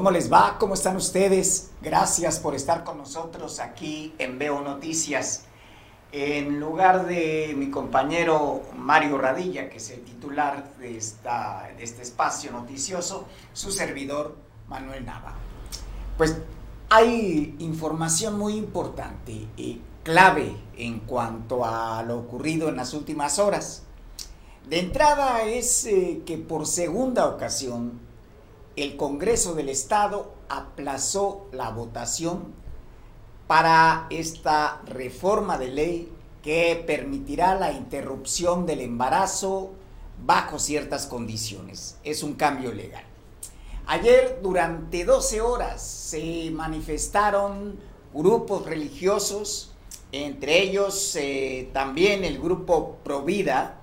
¿Cómo les va? ¿Cómo están ustedes? Gracias por estar con nosotros aquí en Veo Noticias. En lugar de mi compañero Mario Radilla, que es el titular de, esta, de este espacio noticioso, su servidor Manuel Nava. Pues hay información muy importante y clave en cuanto a lo ocurrido en las últimas horas. De entrada es eh, que por segunda ocasión el Congreso del Estado aplazó la votación para esta reforma de ley que permitirá la interrupción del embarazo bajo ciertas condiciones. Es un cambio legal. Ayer durante 12 horas se manifestaron grupos religiosos, entre ellos eh, también el grupo Provida,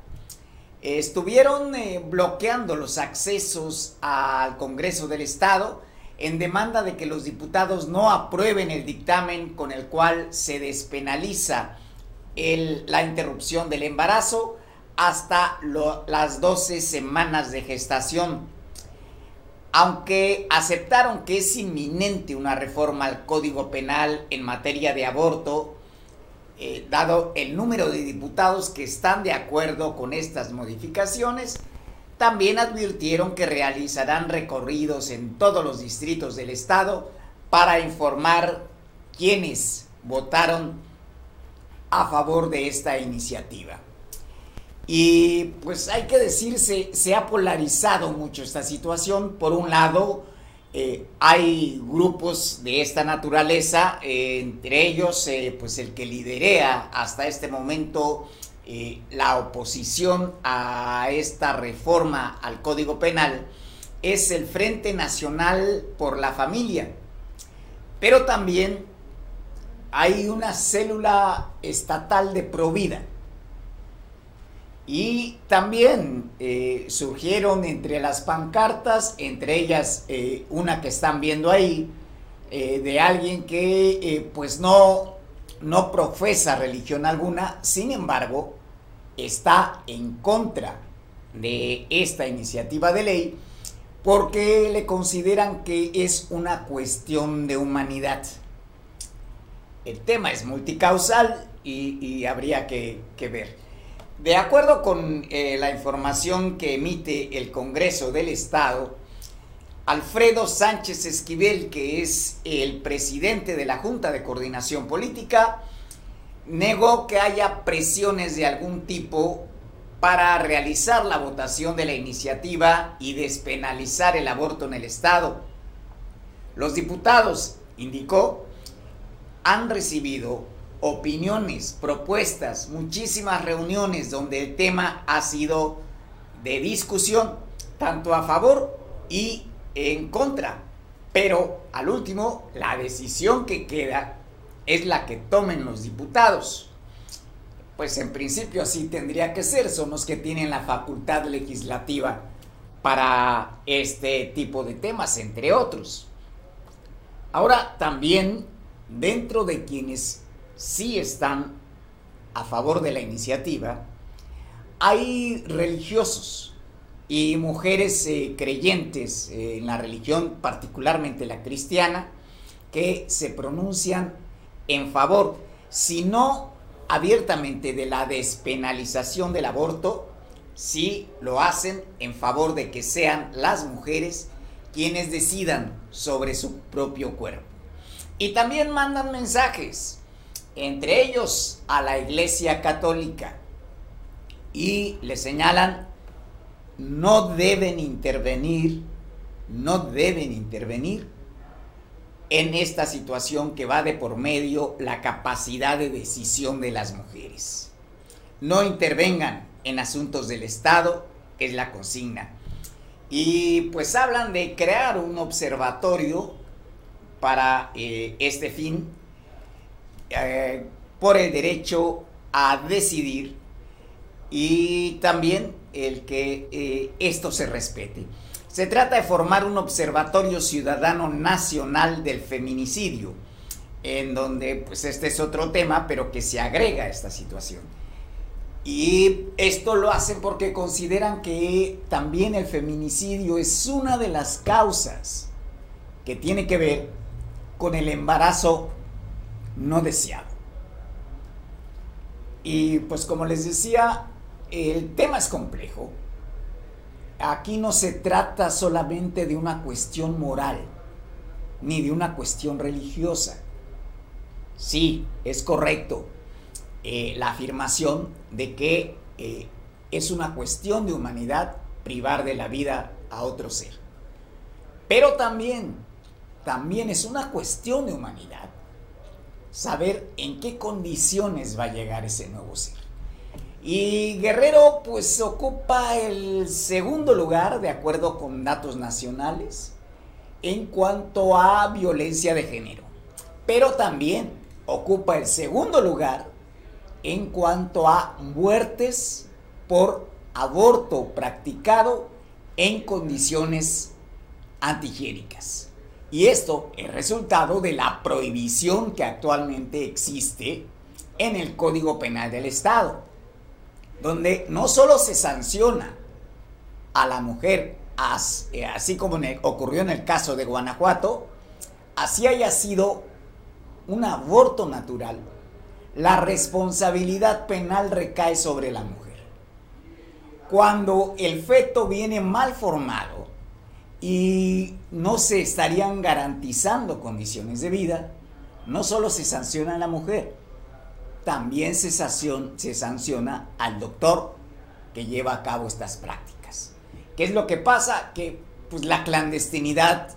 estuvieron eh, bloqueando los accesos al Congreso del Estado en demanda de que los diputados no aprueben el dictamen con el cual se despenaliza la interrupción del embarazo hasta las 12 semanas de gestación. Aunque aceptaron que es inminente una reforma al Código Penal en materia de aborto, eh, dado el número de diputados que están de acuerdo con estas modificaciones, también advirtieron que realizarán recorridos en todos los distritos del estado para informar quiénes votaron a favor de esta iniciativa. Y pues hay que decirse, se ha polarizado mucho esta situación. Por un lado, eh, hay grupos de esta naturaleza, eh, entre ellos eh, pues el que liderea hasta este momento la oposición a esta reforma al Código Penal, es el Frente Nacional por la Familia. Pero también hay una célula estatal de Provida y también eh, surgieron entre las pancartas, entre ellas eh, una que están viendo ahí, eh, de alguien que pues no, no profesa religión alguna, sin embargo, está en contra de esta iniciativa de ley porque le consideran que es una cuestión de humanidad. El tema es multicausal y, habría que ver. De acuerdo con eh, la información que emite el Congreso del Estado, Alfredo Sánchez Esquivel, que es el presidente de la Junta de Coordinación Política, negó que haya presiones de algún tipo para realizar la votación de la iniciativa y despenalizar el aborto en el Estado. Los diputados, indicó, han recibido opiniones, propuestas, muchísimas reuniones donde el tema ha sido de discusión, tanto a favor y en contra. Pero al último, la decisión que queda es la que tomen los diputados. Pues en principio así tendría que ser, son los que tienen la facultad legislativa para este tipo de temas, entre otros. Ahora también, dentro de quienes sí están a favor de la iniciativa, hay religiosos y mujeres eh, creyentes eh, en la religión, particularmente la cristiana, que se pronuncian en favor, si no abiertamente de la despenalización del aborto, sí lo hacen en favor de que sean las mujeres quienes decidan sobre su propio cuerpo. Y también mandan mensajes entre ellos a la Iglesia Católica, y le señalan, no deben intervenir, no deben intervenir en esta situación que va de por medio la capacidad de decisión de las mujeres. No intervengan en asuntos del Estado, es la consigna. Y pues hablan de crear un observatorio para eh, este fin eh, por el derecho a decidir y también el que eh, esto se respete. Se trata de formar un observatorio ciudadano nacional del feminicidio, en donde pues este es otro tema, pero que se agrega a esta situación. Y esto lo hacen porque consideran que también el feminicidio es una de las causas que tiene que ver con el embarazo no deseado. Y pues como les decía, el tema es complejo. Aquí no se trata solamente de una cuestión moral, ni de una cuestión religiosa. Sí, es correcto eh, la afirmación de que eh, es una cuestión de humanidad privar de la vida a otro ser. Pero también, también es una cuestión de humanidad saber en qué condiciones va a llegar ese nuevo ser. Y Guerrero pues ocupa el segundo lugar de acuerdo con datos nacionales en cuanto a violencia de género. Pero también ocupa el segundo lugar en cuanto a muertes por aborto practicado en condiciones antihigiénicas. Y esto es resultado de la prohibición que actualmente existe en el Código Penal del Estado, donde no solo se sanciona a la mujer, eh, así como ocurrió en el caso de Guanajuato, así haya sido un aborto natural, la responsabilidad penal recae sobre la mujer. Cuando el feto viene mal formado, y no se estarían garantizando condiciones de vida, no solo se sanciona a la mujer, también se, sanciona, al doctor que lleva a cabo estas prácticas. ¿Qué es lo que pasa? Que pues, la clandestinidad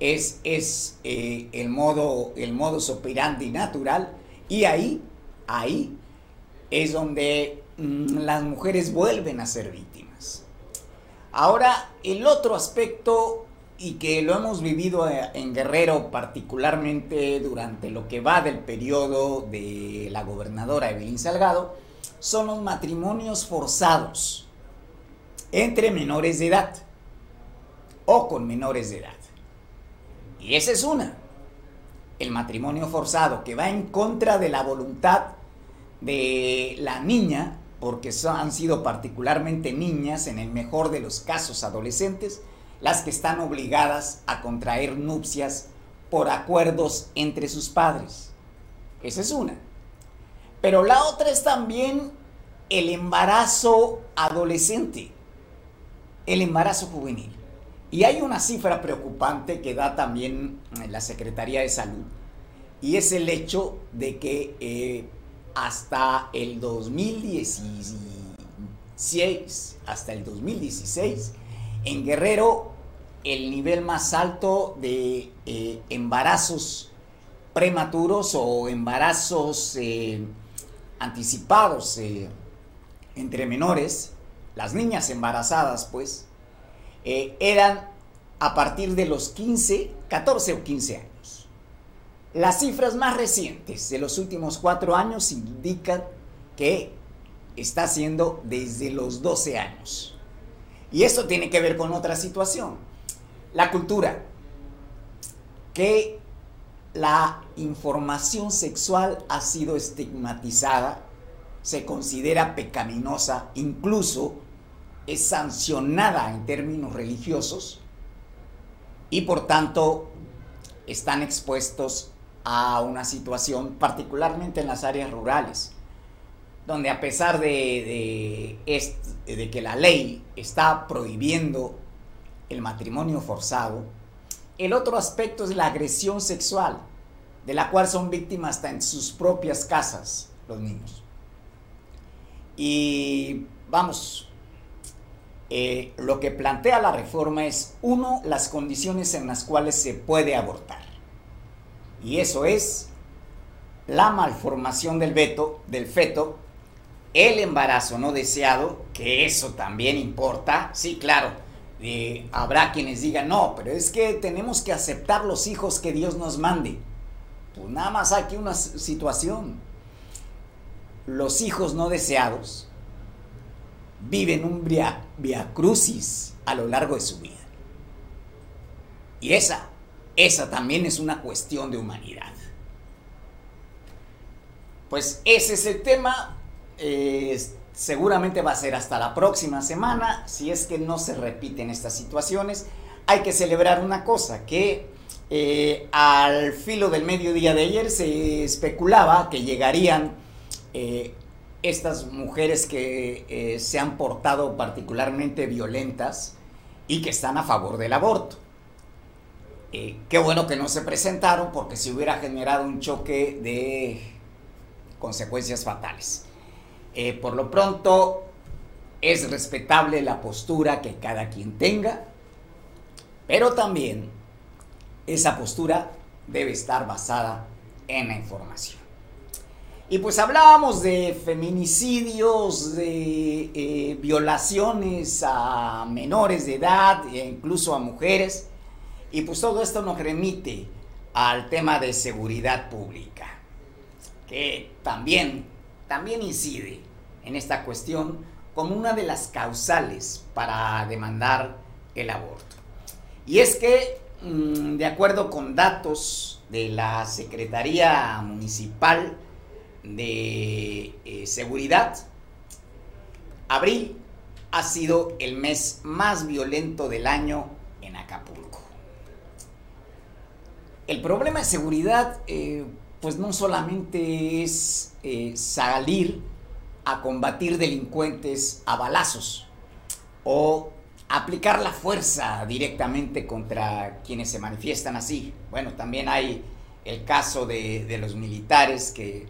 es, es eh, el, modo, el modus operandi natural y ahí, ahí es donde mm, las mujeres vuelven a ser víctimas. Ahora, el otro aspecto, y que lo hemos vivido eh, en Guerrero particularmente durante lo que va del periodo de la gobernadora Evelyn Salgado, son los matrimonios forzados entre menores de edad o con menores de edad. Y esa es una, el matrimonio forzado, que va en contra de la voluntad de la niña porque han sido particularmente niñas, en el mejor de los casos adolescentes, las que están obligadas a contraer nupcias por acuerdos entre sus padres. Esa es una. Pero la otra es también el embarazo adolescente, el embarazo juvenil. Y hay una cifra preocupante que da también la Secretaría de Salud, y es el hecho de que eh, hasta el 2016, hasta el 2016, en Guerrero el nivel más alto de eh, embarazos prematuros o embarazos eh, anticipados eh, entre menores, las niñas embarazadas pues, eran a partir de los 15, 14 o 15 años. Las cifras más recientes de los últimos cuatro años indican que está siendo desde los 12 años. Y esto tiene que ver con otra situación. La cultura. Que la información sexual ha sido estigmatizada, se considera pecaminosa, incluso es sancionada en términos religiosos y por tanto están expuestos a una situación, particularmente en las áreas rurales, donde a pesar de, de, que la ley está prohibiendo el matrimonio forzado, el otro aspecto es la agresión sexual, de la cual son víctimas hasta en sus propias casas los niños. Y vamos, eh, lo que plantea la reforma es, uno, las condiciones en las cuales se puede abortar. Y eso es la malformación del, del feto, el embarazo no deseado, que eso también importa. Sí, claro, eh, habrá quienes digan, no, pero es que tenemos que aceptar los hijos que Dios nos mande. Pues nada más aquí una situación. Los hijos no deseados viven un via, via crucis a lo largo de su vida. Y esa esa también es una cuestión de humanidad. Pues ese es el tema. Eh, seguramente va a ser hasta la próxima semana. Si es que no se repiten estas situaciones, hay que celebrar una cosa, que eh, al filo del mediodía de ayer se especulaba que llegarían eh, estas mujeres que se han portado particularmente violentas y que están a favor del aborto. Qué bueno que no se presentaron porque se hubiera generado un choque de consecuencias fatales. por lo pronto, es respetable la postura que cada quien tenga, pero también esa postura debe estar basada en la información. Y pues hablábamos de feminicidios, de eh, violaciones a menores de edad e incluso a mujeres. Y pues todo esto nos remite al tema de seguridad pública, que también, también incide en esta cuestión como una de las causales para demandar el aborto. Y es que Mm, de acuerdo con datos de la Secretaría Municipal de eh, Seguridad, abril ha sido el mes más violento del año en Acapulco. El problema de seguridad, eh, pues no solamente es eh, salir a combatir delincuentes a balazos o aplicar la fuerza directamente contra quienes se manifiestan así. Bueno, también hay el caso de, los militares que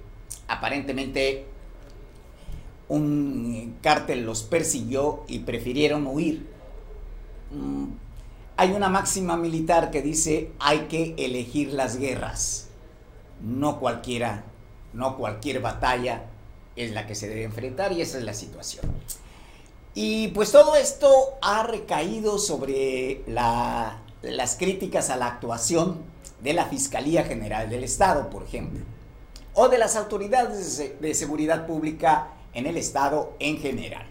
aparentemente un cártel los persiguió y prefirieron huir. Mm, hay una máxima militar que dice hay que elegir las guerras, no cualquiera, no cualquier batalla es la que se debe enfrentar y esa es la situación. Y pues todo esto ha recaído sobre las críticas a la actuación de la Fiscalía General del Estado, por ejemplo, o de las autoridades de seguridad pública en el Estado en general.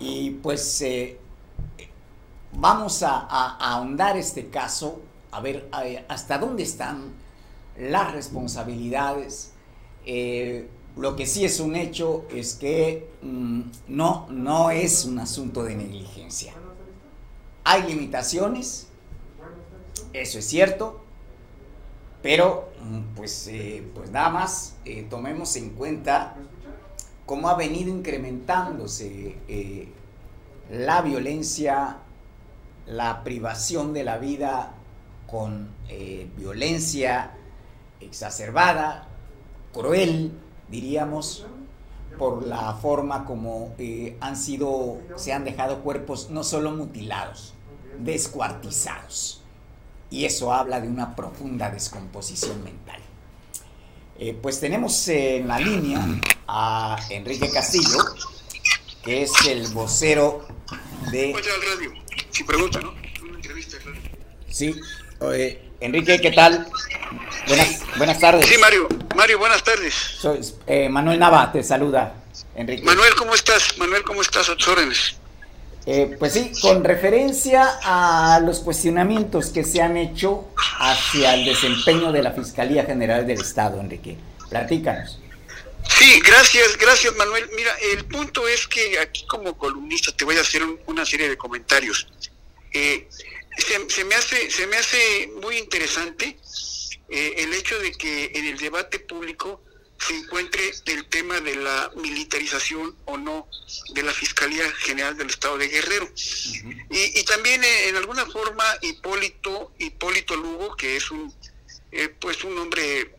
Y pues eh, vamos a, ahondar este caso, a ver hasta dónde están las responsabilidades. Eh, lo que sí es un hecho es que mm, no, no es un asunto de negligencia. Hay limitaciones, eso es cierto, pero mm, pues, eh, pues nada más eh, tomemos en cuenta cómo ha venido incrementándose la violencia, la privación de la vida con violencia exacerbada, cruel, diríamos, por la forma como eh, han sido, se han dejado cuerpos no solo mutilados, descuartizados. Y eso habla de una profunda descomposición mental. Eh, pues tenemos en la línea a Enrique Castillo, que es el vocero de... radio. Si pregunta, ¿no? Una entrevista radio. Sí. Enrique, ¿qué tal? Buenas, buenas tardes. Sí, Mario. Mario, buenas tardes. Soy eh, Manuel Nava, te saluda, Enrique. Manuel, ¿cómo estás? Manuel, ¿cómo estás? A órdenes. Eh, pues sí, con referencia a los cuestionamientos que se han hecho hacia el desempeño de la Fiscalía General del Estado, Enrique. Platícanos. Sí, gracias, gracias Manuel. Mira, el punto es que aquí como columnista te voy a hacer una serie de comentarios. Eh, se, me hace, se me hace muy interesante eh, el hecho de que en el debate público se encuentre el tema de la militarización o no de la Fiscalía General del Estado de Guerrero. y, también eh, en alguna forma Hipólito, Hipólito Lugo, que es un eh, pues un hombre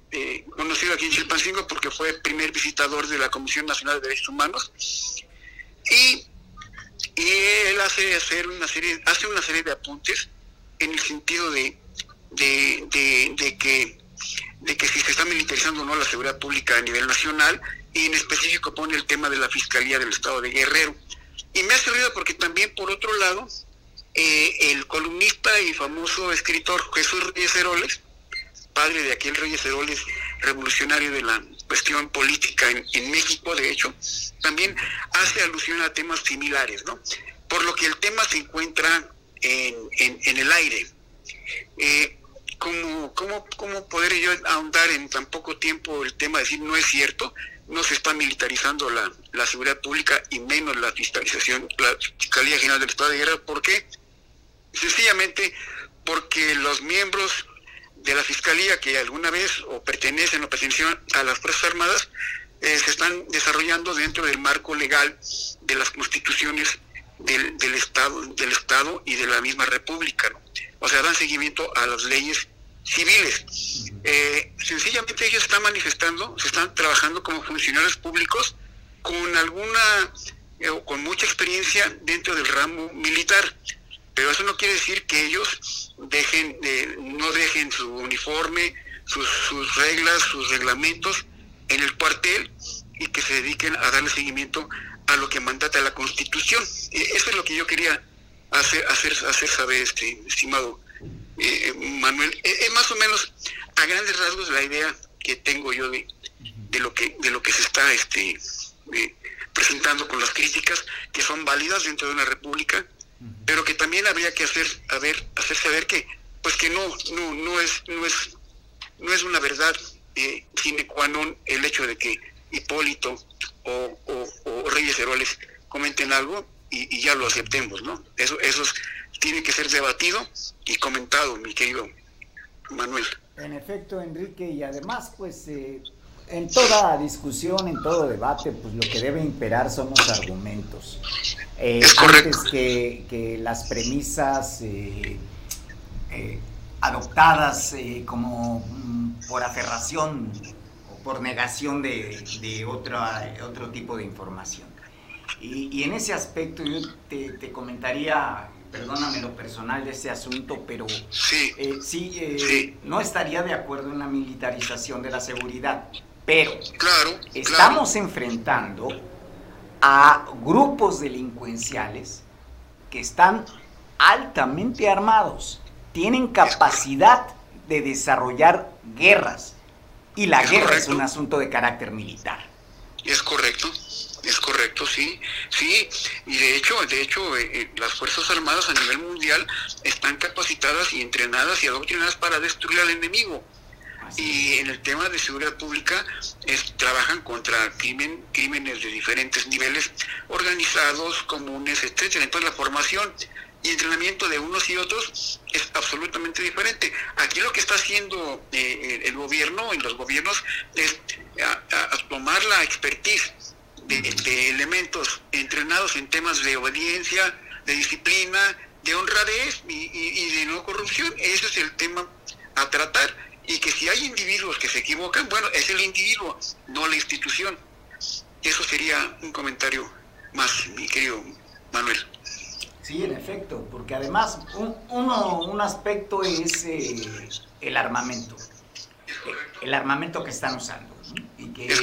conocido aquí en Chilpancingo porque fue primer visitador de la Comisión Nacional de Derechos Humanos, y y él hace hacer una serie hace una serie de apuntes en el sentido de de, que de que si se está militarizando o no la seguridad pública a nivel nacional y en específico pone el tema de la Fiscalía del Estado de Guerrero. Y me ha servido porque también por otro lado eh, el columnista y famoso escritor Jesús Reyes Heroles, padre de aquel Reyes Heroles revolucionario de la cuestión política en, México, de hecho, también hace alusión a temas similares, ¿no? Por lo que el tema se encuentra en, en, el aire. Eh, ¿cómo, cómo, ¿Cómo poder yo ahondar en tan poco tiempo el tema de decir no es cierto? No se está militarizando la, la seguridad pública y menos la fiscalización, la Fiscalía General del Estado de Guerra. ¿Por qué? Sencillamente porque los miembros de la Fiscalía que alguna vez o pertenecen o pertenecieron a las Fuerzas Armadas eh, se están desarrollando dentro del marco legal de las constituciones del, del, Estado, del Estado y de la misma República. O sea, dan seguimiento a las leyes civiles. Eh, sencillamente ellos están manifestando, se están trabajando como funcionarios públicos con alguna eh, con mucha experiencia dentro del ramo militar. Pero eso no quiere decir que ellos dejen, no dejen su uniforme, sus, reglas, sus reglamentos en el cuartel y que se dediquen a darle seguimiento a lo que mandata la Constitución. E, eso es lo que yo quería hacer, hacer, hacer saber, este, estimado eh, Manuel. Es, e, más o menos a grandes rasgos la idea que tengo yo de, de lo que de lo que se está este eh, presentando con las críticas que son válidas dentro de una república pero que también habría que hacer a ver, hacer saber que pues que no no no es no es no es una verdad eh, sine qua non el hecho de que Hipólito o, o, Reyes Heroles comenten algo y, ya lo aceptemos, ¿no? Eso, eso tiene que ser debatido y comentado, mi querido Manuel. En efecto, Enrique, y además, pues, eh, en toda discusión, en todo debate, pues lo que debe imperar son los argumentos. Eh, antes que, que, las premisas eh, eh, adoptadas como mm, por aferración o por negación de, de otra, otro tipo de información. Y, y en ese aspecto yo te, te, comentaría, perdóname lo personal de ese asunto, pero sí, sí, no estaría de acuerdo en la militarización de la seguridad. Pero claro, estamos enfrentando a grupos delincuenciales que están altamente armados, tienen capacidad de desarrollar guerras y la guerra es un asunto de carácter militar. Es correcto, es correcto, sí, sí, y de hecho, de hecho, eh, eh, las fuerzas armadas a nivel mundial están capacitadas y entrenadas y adoctrinadas para destruir al enemigo y en el tema de seguridad pública es, trabajan contra crimen, crímenes de diferentes niveles, organizados, comunes, etcétera. Entonces la formación y entrenamiento de unos y otros es absolutamente diferente. Aquí lo que está haciendo eh, el gobierno y los gobiernos es a, tomar la expertise de, elementos entrenados en temas de obediencia, de disciplina, de honradez y, y de no corrupción. Ese es el tema a tratar y que si hay individuos que se equivocan, bueno, es el individuo, no la institución. Eso sería un comentario más, mi querido Manuel. Sí, en efecto, porque además un, uno, un aspecto es eh, el armamento, el armamento que están usando, y que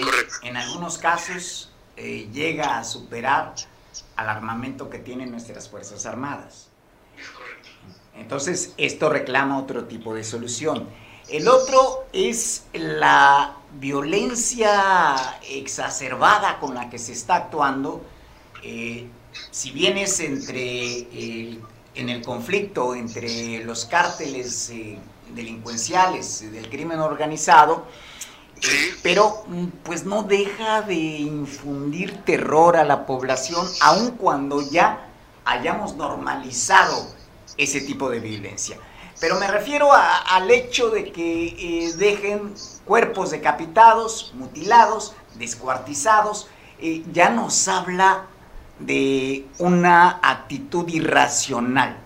en algunos casos eh, llega a superar al armamento que tienen nuestras Fuerzas Armadas. Entonces, esto reclama otro tipo de solución. El otro es la violencia exacerbada con la que se está actuando. Eh, si bien es entre en el conflicto entre los cárteles eh, delincuenciales del crimen organizado, pero mm, pues no deja de infundir terror a la población, aun cuando ya hayamos normalizado ese tipo de violencia. Pero me refiero al hecho de que eh, dejen cuerpos decapitados, mutilados, descuartizados. Eh, ya nos habla de una actitud irracional.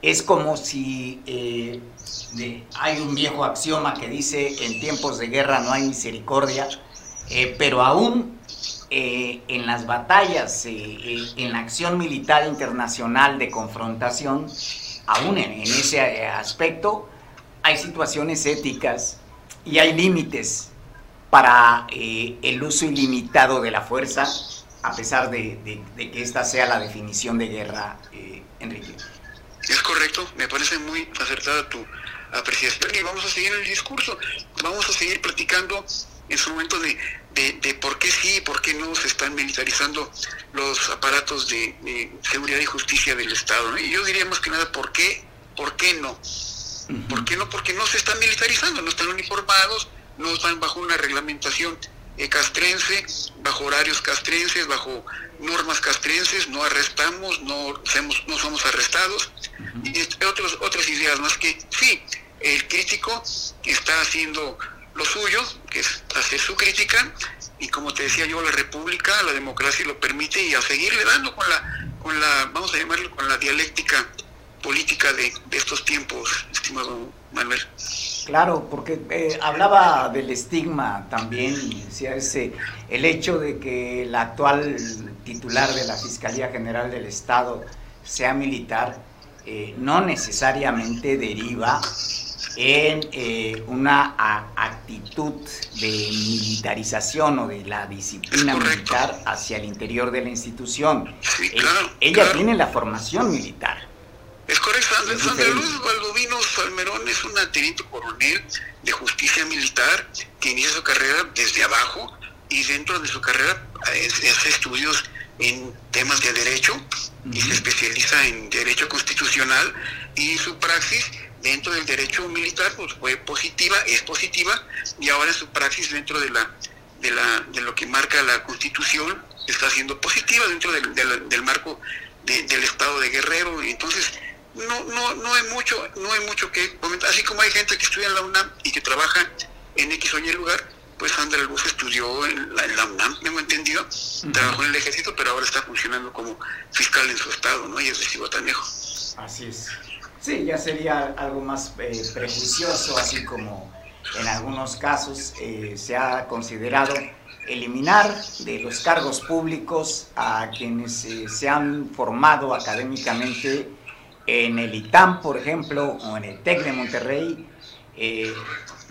Es como si eh, hay un viejo axioma que dice en tiempos de guerra no hay misericordia, pero aún en las batallas, en la acción militar internacional de confrontación, aún en, ese eh, aspecto, hay situaciones éticas y hay límites para eh, el uso ilimitado de la fuerza, a pesar de, que esta sea la definición de guerra, eh, Enrique. Es correcto, me parece muy acertada tu apreciación y vamos a seguir el discurso, vamos a seguir platicando en su momento de, de, por qué sí y por qué no se están militarizando los aparatos de, seguridad y justicia del Estado. Y yo diría más que nada, ¿por qué, por qué no? ¿Por qué no? Porque no se están militarizando, no están uniformados, no están bajo una reglamentación eh, castrense, bajo horarios castrenses, bajo normas castrenses, no arrestamos, no, somos, no somos arrestados, y otros, otras ideas más que sí, el crítico está haciendo lo suyo, que es hacer su crítica, y como te decía yo, la república, la democracia lo permite, y a seguirle dando con la, con la vamos a llamarlo, con la dialéctica política de, estos tiempos, estimado Manuel. Claro, porque eh, hablaba del estigma también, decía ese, el hecho de que el actual titular de la Fiscalía General del Estado sea militar, eh, no necesariamente deriva en eh, una actitud de militarización o de la disciplina militar hacia el interior de la institución. ella tiene la formación militar. Es correcto, Sandra, Luz Valdovino Salmerón es una teniente coronel de justicia militar que inicia su carrera desde abajo y dentro de su carrera eh, hace estudios en temas de derecho y se especializa en derecho constitucional y su praxis dentro del derecho militar pues fue positiva, es positiva y ahora su praxis dentro de la de la de lo que marca la Constitución está siendo positiva dentro del, del, marco del estado de Guerrero entonces no, no, no hay mucho, no hay mucho que comentar. Así como hay gente que estudia en la UNAM y que trabaja en X o Y lugar, pues Sandra Luz estudió en la, UNAM, he entendido, trabajó en el ejército, pero ahora está funcionando como fiscal en su estado, ¿no? Y es de Cihuatanejo. Así es. Sí, ya sería algo más eh, prejuicioso, así como en algunos casos eh, se ha considerado eliminar de los cargos públicos a quienes eh, se han formado académicamente en el ITAM, por ejemplo, o en el TEC de Monterrey,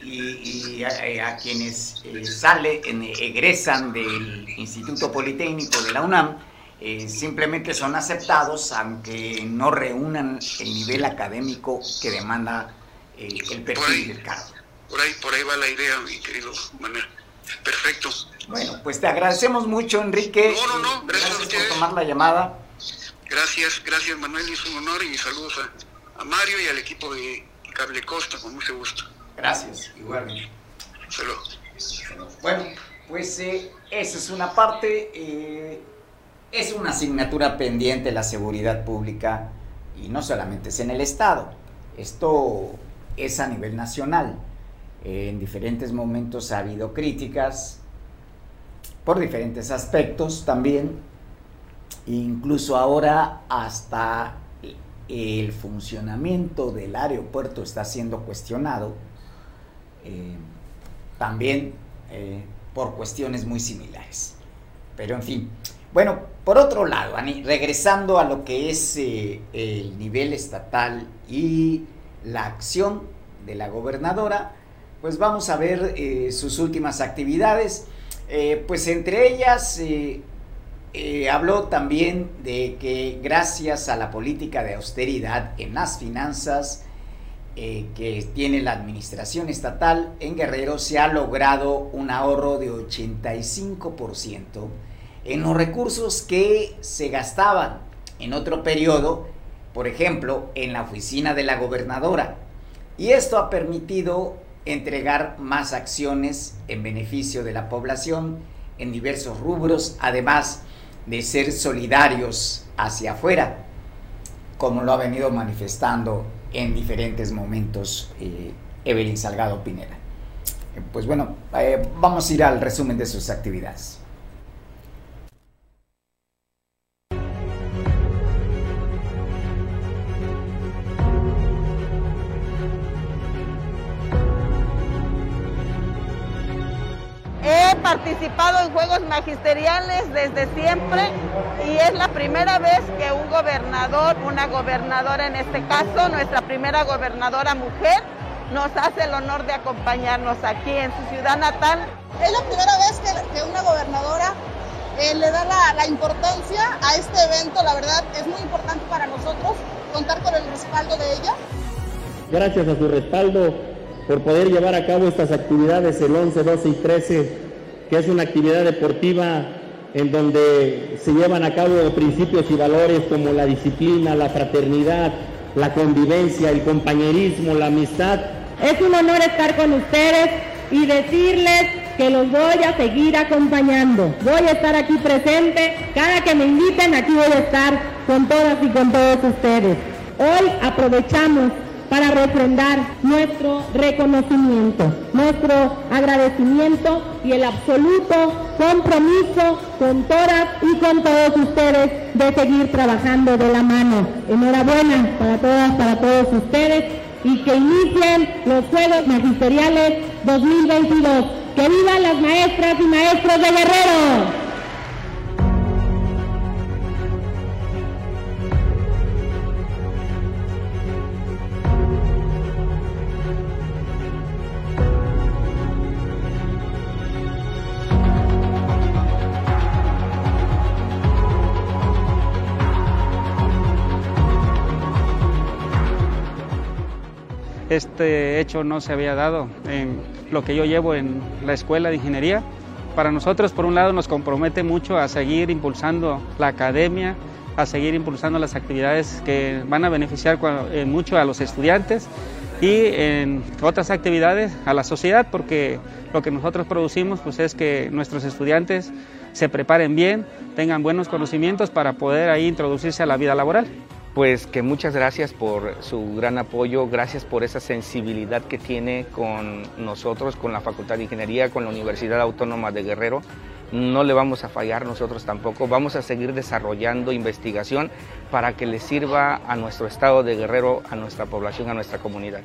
y, a, quienes eh, salen, egresan del Instituto Politécnico de la UNAM, eh, simplemente son aceptados aunque no reúnan el nivel académico que demanda el perfil del cargo. Por ahí, por ahí va la idea, mi querido Manuel. Perfecto. Bueno, pues te agradecemos mucho, Enrique. No, no, no, gracias, gracias por tomar la llamada. Gracias, gracias Manuel, es un honor y saludos a, Mario y al equipo de Cable Costa, con mucho gusto. Gracias, igualmente. Saludos. Bueno, pues eh, esa es una parte, eh, es una asignatura pendiente la seguridad pública y no solamente es en el Estado, esto es a nivel nacional. en diferentes momentos ha habido críticas por diferentes aspectos también Incluso ahora hasta el funcionamiento del aeropuerto está siendo cuestionado, eh, también eh, por cuestiones muy similares. Pero en fin, bueno, por otro lado, regresando a lo que es eh, el nivel estatal y la acción de la gobernadora, pues vamos a ver sus últimas actividades. pues entre ellas eh, habló también de que gracias a la política de austeridad en las finanzas eh, que tiene la administración estatal en Guerrero se ha logrado un ahorro de 85% en los recursos que se gastaban en otro periodo, por ejemplo, en la oficina de la gobernadora. Y esto ha permitido entregar más acciones en beneficio de la población en diversos rubros, además de ser solidarios hacia afuera, como lo ha venido manifestando en diferentes momentos eh, Evelyn Salgado Pineda. Eh, pues bueno, eh, vamos a ir al resumen de sus actividades. Participado en juegos magisteriales desde siempre y es la primera vez que un gobernador, una gobernadora en este caso, nuestra primera gobernadora mujer, nos hace el honor de acompañarnos aquí en su ciudad natal. Es la primera vez que, una gobernadora eh, le da la, la importancia a este evento, la verdad es muy importante para nosotros contar con el respaldo de ella. Gracias a su respaldo por poder llevar a cabo estas actividades el 11, 12 y 13 que es una actividad deportiva en donde se llevan a cabo principios y valores como la disciplina, la fraternidad, la convivencia, el compañerismo, la amistad. Es un honor estar con ustedes y decirles que los voy a seguir acompañando. Voy a estar aquí presente. Cada que me inviten, aquí voy a estar con todas y con todos ustedes. Hoy aprovechamos para refrendar nuestro reconocimiento, nuestro agradecimiento y el absoluto compromiso con todas y con todos ustedes de seguir trabajando de la mano. Enhorabuena para todas, para todos ustedes y que inicien los Juegos Magisteriales 2022. ¡Que vivan las maestras y maestros de Guerrero! Este hecho no se había dado en lo que yo llevo en la escuela de ingeniería. Para nosotros, por un lado, nos compromete mucho a seguir impulsando la academia, a seguir impulsando las actividades que van a beneficiar eh, mucho a los estudiantes y en otras actividades a la sociedad, porque lo que nosotros producimos pues, es que nuestros estudiantes se preparen bien, tengan buenos conocimientos para poder ahí introducirse a la vida laboral pues que muchas gracias por su gran apoyo, gracias por esa sensibilidad que tiene con nosotros, con la Facultad de Ingeniería, con la Universidad Autónoma de Guerrero. No le vamos a fallar nosotros tampoco, vamos a seguir desarrollando investigación para que le sirva a nuestro estado de Guerrero, a nuestra población, a nuestra comunidad.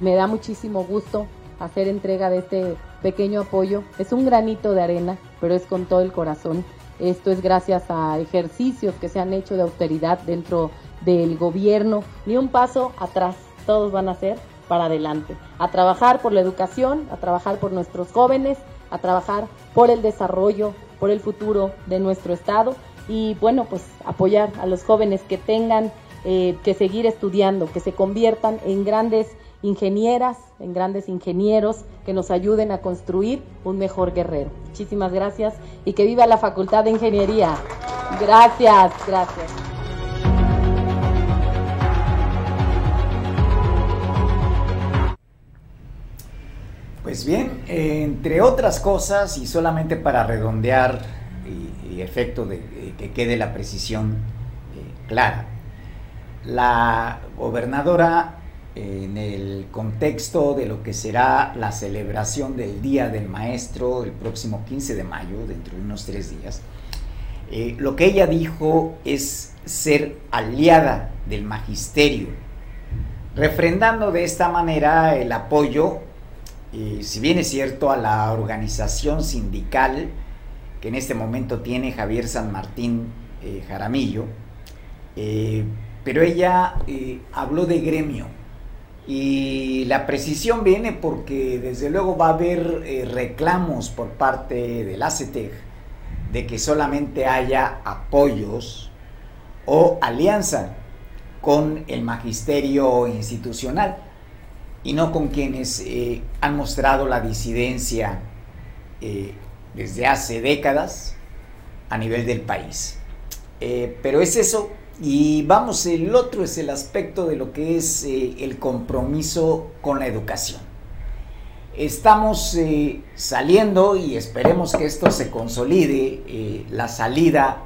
Me da muchísimo gusto hacer entrega de este pequeño apoyo. Es un granito de arena, pero es con todo el corazón. Esto es gracias a ejercicios que se han hecho de austeridad dentro del gobierno, ni un paso atrás, todos van a ser para adelante, a trabajar por la educación, a trabajar por nuestros jóvenes, a trabajar por el desarrollo, por el futuro de nuestro estado y bueno, pues apoyar a los jóvenes que tengan eh, que seguir estudiando, que se conviertan en grandes ingenieras, en grandes ingenieros que nos ayuden a construir un mejor guerrero. Muchísimas gracias y que viva la Facultad de Ingeniería. Gracias, gracias. Pues bien, entre otras cosas, y solamente para redondear y, efecto de, que quede la precisión eh, clara, la gobernadora en el contexto de lo que será la celebración del Día del Maestro el próximo 15 de mayo, dentro de unos tres días, eh, lo que ella dijo es ser aliada del magisterio, refrendando de esta manera el apoyo si bien es cierto, a la organización sindical que en este momento tiene Javier San Martín eh, Jaramillo, eh, pero ella eh, habló de gremio. Y la precisión viene porque desde luego va a haber reclamos por parte del ACETEG de que solamente haya apoyos o alianza con el magisterio institucional y no con quienes eh, han mostrado la disidencia eh, desde hace décadas a nivel del país. Eh, pero es eso, y vamos, el otro es el aspecto de lo que es el compromiso con la educación. Estamos saliendo y esperemos que esto se consolide, la salida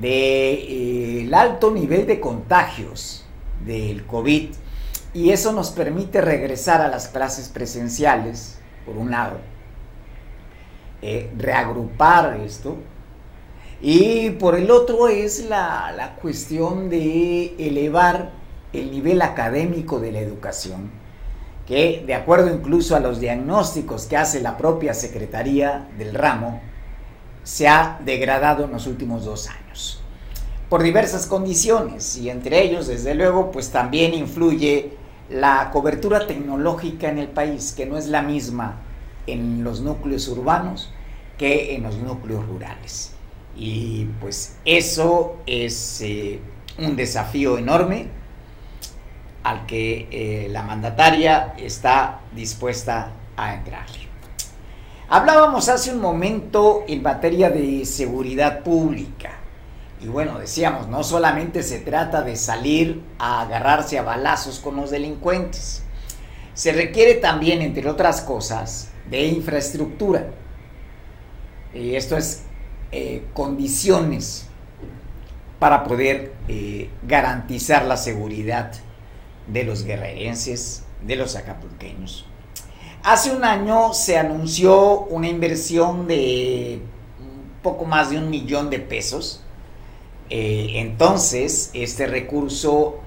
del alto nivel de contagios del COVID y eso nos permite regresar a las clases presenciales, por un lado, eh, reagrupar esto, y por el otro es la, la cuestión de elevar el nivel académico de la educación, que de acuerdo incluso a los diagnósticos que hace la propia Secretaría del ramo, se ha degradado en los últimos dos años por diversas condiciones y entre ellos desde luego pues también influye la cobertura tecnológica en el país, que no es la misma en los núcleos urbanos que en los núcleos rurales. Y pues eso es eh, un desafío enorme al que eh, la mandataria está dispuesta a entrar. Hablábamos hace un momento en materia de seguridad pública y bueno, decíamos, no solamente se trata de salir a agarrarse a balazos con los delincuentes, se requiere también, entre otras cosas, de infraestructura. Y esto es eh, condiciones para poder eh, garantizar la seguridad de los guerrerenses, de los acapulqueños. Hace un año se anunció una inversión de un poco más de un millón de pesos. Eh, entonces, este recurso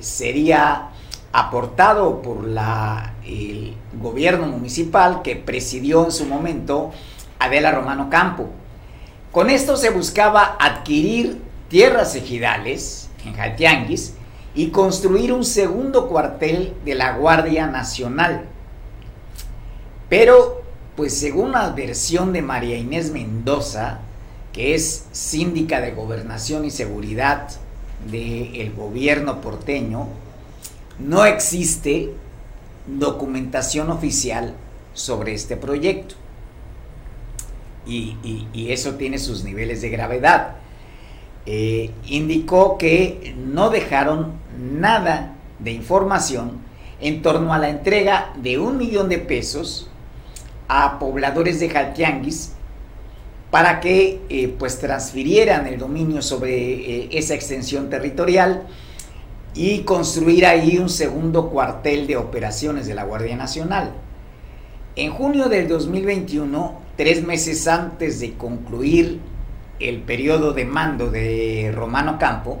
sería aportado por la, el gobierno municipal que presidió en su momento Adela Romano Campo. Con esto se buscaba adquirir tierras ejidales en Jatianguis y construir un segundo cuartel de la Guardia Nacional. Pero, pues según la versión de María Inés Mendoza, que es síndica de Gobernación y Seguridad del gobierno porteño, no existe documentación oficial sobre este proyecto. Y, eso tiene sus niveles de gravedad. Eh, indicó que no dejaron nada de información en torno a la entrega de un millón de pesos a pobladores de Jaltianguis para que eh, pues transfirieran el dominio sobre eh, esa extensión territorial y construir ahí un segundo cuartel de operaciones de la Guardia Nacional. En junio del 2021, tres meses antes de concluir el periodo de mando de Romano Campo,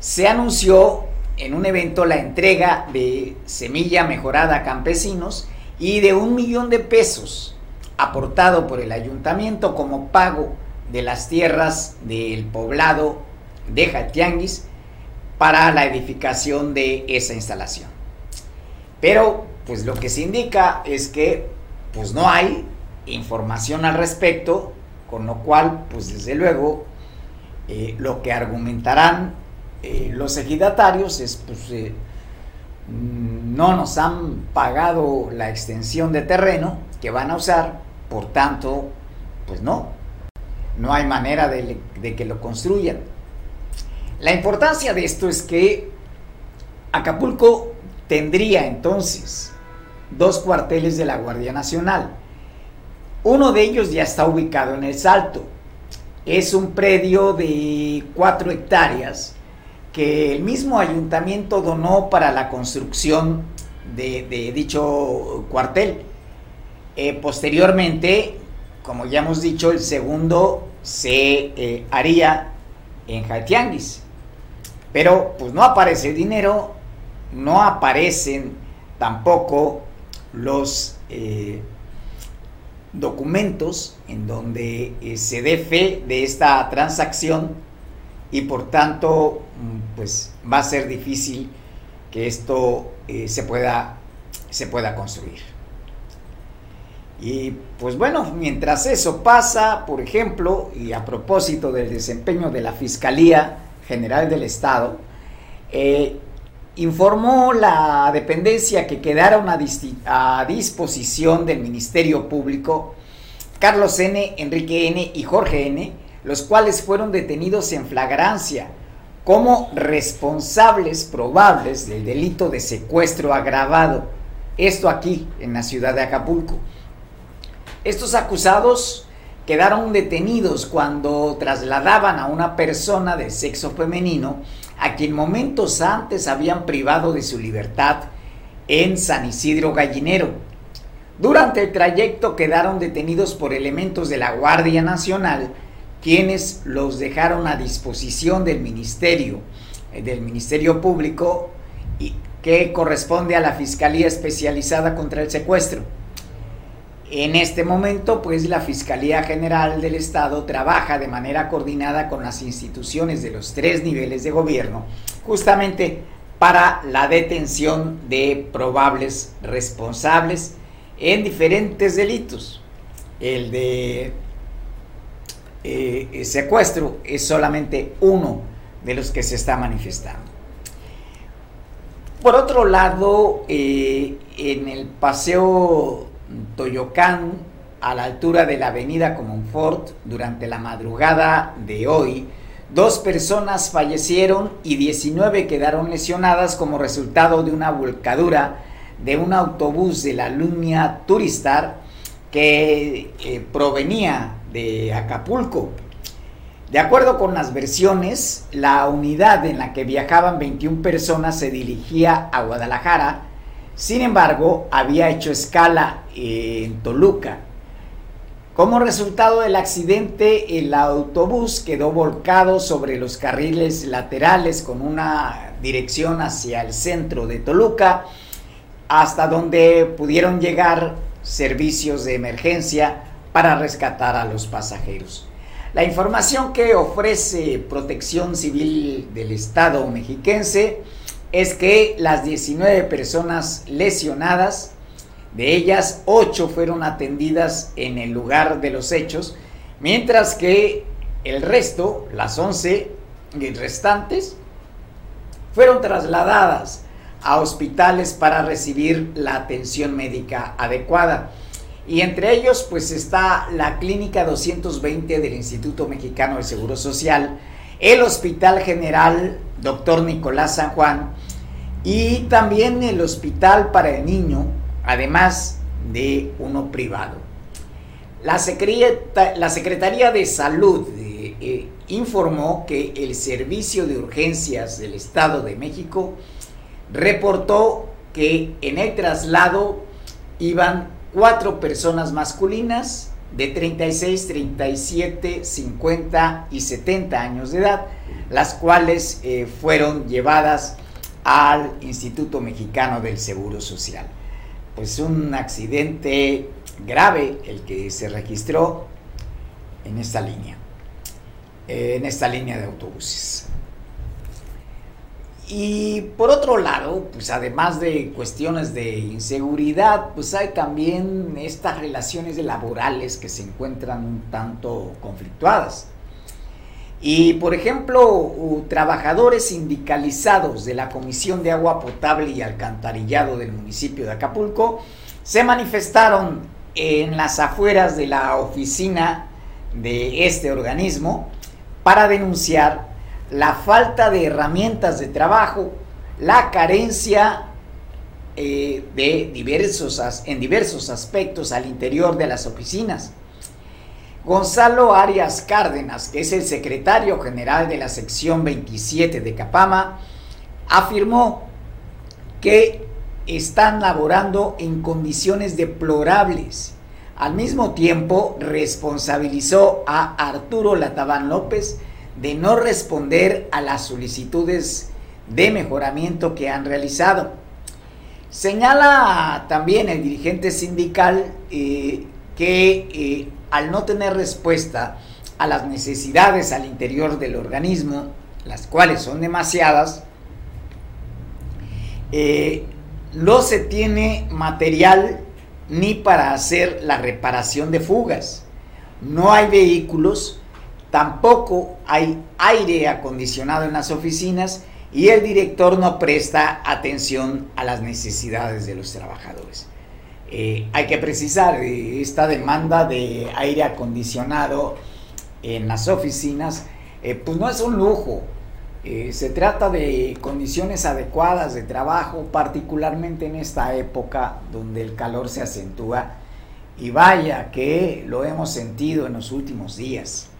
se anunció en un evento la entrega de semilla mejorada a campesinos y de un millón de pesos aportado por el ayuntamiento como pago de las tierras del poblado de Jatianguis para la edificación de esa instalación. Pero pues lo que se indica es que pues no hay información al respecto, con lo cual pues desde luego eh, lo que argumentarán eh, los ejidatarios es pues eh, no nos han pagado la extensión de terreno que van a usar, por tanto pues no, no hay manera de que lo construyan. La importancia de esto es que Acapulco tendría entonces dos cuarteles de la Guardia Nacional. Uno de ellos ya está ubicado en el Salto. Es un predio de cuatro hectáreas que el mismo ayuntamiento donó para la construcción de, dicho cuartel. Eh, posteriormente, como ya hemos dicho, el segundo se eh, haría en Haitianguis. Pero pues no aparece dinero, no aparecen tampoco los eh, documentos en donde se dé fe de esta transacción y por tanto mm, pues va a ser difícil que esto se, pueda, se pueda construir. Y pues bueno, mientras eso pasa, por ejemplo, y a propósito del desempeño de la Fiscalía, General del Estado, eh, informó la dependencia que quedaron a, disposición del Ministerio Público Carlos N., Enrique N. y Jorge N., los cuales fueron detenidos en flagrancia como responsables probables del delito de secuestro agravado. Esto aquí, en la ciudad de Acapulco. Estos acusados quedaron detenidos cuando trasladaban a una persona de sexo femenino a quien momentos antes habían privado de su libertad en San Isidro Gallinero. Durante el trayecto quedaron detenidos por elementos de la Guardia Nacional, quienes los dejaron a disposición del Ministerio, eh, del Ministerio Público, que corresponde a la Fiscalía Especializada contra el Secuestro. En este momento, pues la Fiscalía General del Estado trabaja de manera coordinada con las instituciones de los tres niveles de gobierno, justamente para la detención de probables responsables en diferentes delitos. El de eh, secuestro es solamente uno de los que se está manifestando. Por otro lado, eh, en el paseo Toyocán, a la altura de la avenida Comonfort, durante la madrugada de hoy, dos personas fallecieron y 19 quedaron lesionadas como resultado de una volcadura de un autobús de la línea Turistar que eh, provenía de Acapulco. De acuerdo con las versiones, la unidad en la que viajaban 21 personas se dirigía a Guadalajara, sin embargo, había hecho escala en Toluca. Como resultado del accidente, el autobús quedó volcado sobre los carriles laterales con una dirección hacia el centro de Toluca, hasta donde pudieron llegar servicios de emergencia para rescatar a los pasajeros. La información que ofrece Protección Civil del Estado mexiquense es que las 19 personas lesionadas, de ellas 8 fueron atendidas en el lugar de los hechos, mientras que el resto, las 11 restantes, fueron trasladadas a hospitales para recibir la atención médica adecuada. Y entre ellos pues está la Clínica 220 del Instituto Mexicano del Seguro Social, el Hospital General Dr. Nicolás San Juan y también el Hospital para el Niño, además de uno privado. La, Secretaría de Salud eh, eh, informó que el Servicio de Urgencias del Estado de México reportó que en el traslado iban cuatro personas masculinas de 36, 37, 50 y 70 años de edad, las cuales eh, fueron llevadas al Instituto Mexicano del Seguro Social. Pues un accidente grave el que se registró en esta línea, en esta línea de autobuses. Y por otro lado, pues además de cuestiones de inseguridad, pues hay también estas relaciones laborales que se encuentran un tanto conflictuadas. Y por ejemplo, trabajadores sindicalizados de la Comisión de Agua Potable y Alcantarillado del municipio de Acapulco se manifestaron en las afueras de la oficina de este organismo para denunciar la falta de herramientas de trabajo, la carencia eh, de diversos, en diversos aspectos al interior de las oficinas. Gonzalo Arias Cárdenas, que es el secretario general de la sección 27 de Capama, afirmó que están laborando en condiciones deplorables. Al mismo tiempo, responsabilizó a Arturo Latabán López, de no responder a las solicitudes de mejoramiento que han realizado. Señala también el dirigente sindical eh, que eh, al no tener respuesta a las necesidades al interior del organismo, las cuales son demasiadas, eh, no se tiene material ni para hacer la reparación de fugas. No hay vehículos tampoco hay aire acondicionado en las oficinas y el director no presta atención a las necesidades de los trabajadores. Eh, hay que precisar, eh, esta demanda de aire acondicionado en las oficinas, eh, pues no es un lujo. se trata de condiciones adecuadas de trabajo, particularmente en esta época donde el calor se acentúa. Y vaya que lo hemos sentido en los últimos días.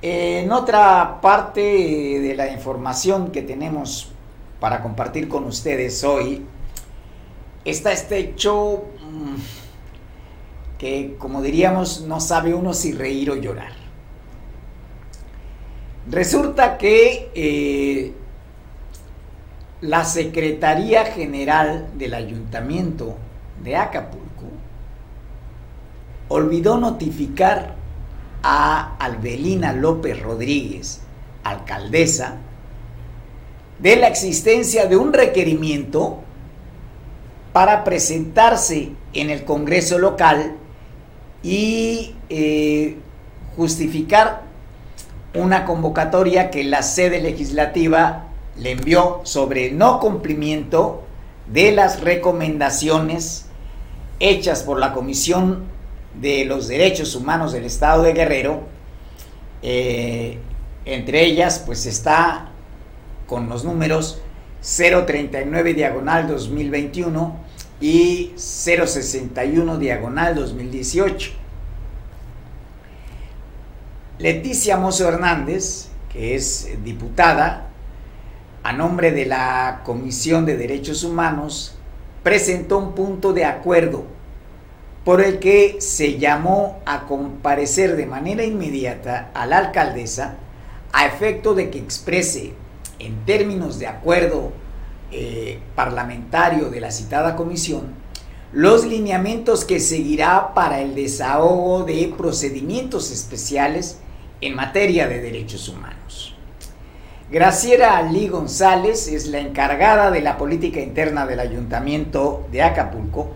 En otra parte de la información que tenemos para compartir con ustedes hoy, está este hecho mm, que, como diríamos, no sabe uno si reír o llorar. Resulta que eh, la Secretaría General del Ayuntamiento de Acapulco olvidó notificar a Albelina López Rodríguez, alcaldesa, de la existencia de un requerimiento para presentarse en el Congreso local y eh, justificar una convocatoria que la sede legislativa le envió sobre no cumplimiento de las recomendaciones hechas por la Comisión de los Derechos Humanos del Estado de Guerrero, eh, entre ellas pues está con los números 039 diagonal 2021 y 061 diagonal 2018. Leticia Mozo Hernández, que es diputada, a nombre de la Comisión de Derechos Humanos, presentó un punto de acuerdo por el que se llamó a comparecer de manera inmediata a la alcaldesa a efecto de que exprese en términos de acuerdo eh, parlamentario de la citada comisión los lineamientos que seguirá para el desahogo de procedimientos especiales en materia de derechos humanos. Graciela Ali González es la encargada de la política interna del ayuntamiento de Acapulco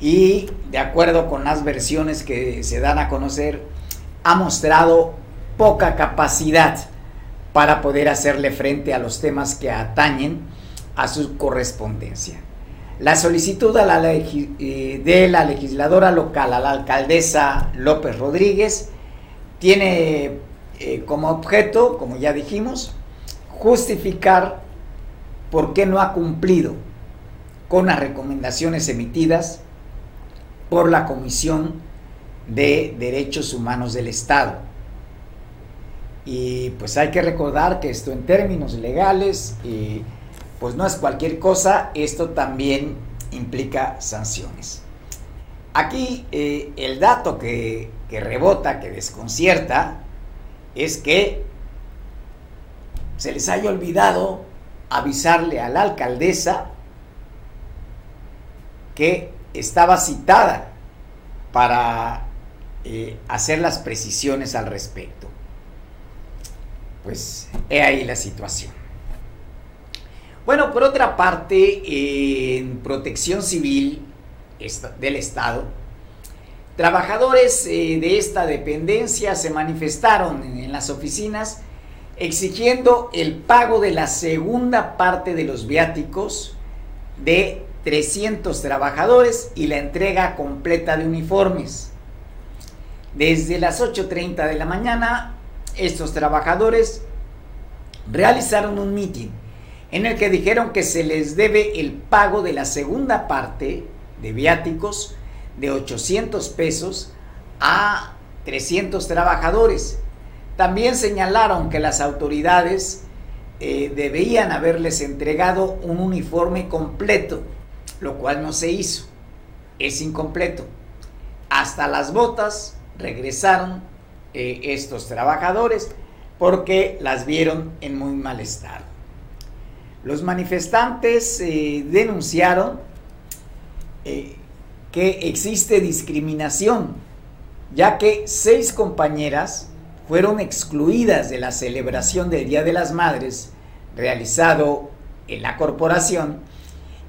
y de acuerdo con las versiones que se dan a conocer, ha mostrado poca capacidad para poder hacerle frente a los temas que atañen a su correspondencia. La solicitud eh, de la legisladora local a la alcaldesa López Rodríguez tiene eh, como objeto, como ya dijimos, justificar por qué no ha cumplido con las recomendaciones emitidas por la Comisión de Derechos Humanos del Estado. Y pues hay que recordar que esto en términos legales, eh, pues no es cualquier cosa, esto también implica sanciones. Aquí eh, el dato que, que rebota, que desconcierta, es que se les haya olvidado avisarle a la alcaldesa que estaba citada para eh, hacer las precisiones al respecto. Pues he ahí la situación. Bueno, por otra parte, en protección civil del Estado, trabajadores eh, de esta dependencia se manifestaron en las oficinas exigiendo el pago de la segunda parte de los viáticos de 300 trabajadores y la entrega completa de uniformes. Desde las 8.30 de la mañana, estos trabajadores realizaron un mitin en el que dijeron que se les debe el pago de la segunda parte de viáticos de 800 pesos a 300 trabajadores. También señalaron que las autoridades eh, debían haberles entregado un uniforme completo lo cual no se hizo. Es incompleto. Hasta las botas regresaron eh, estos trabajadores porque las vieron en muy mal estado. Los manifestantes eh, denunciaron eh, que existe discriminación, ya que seis compañeras fueron excluidas de la celebración del Día de las Madres realizado en la corporación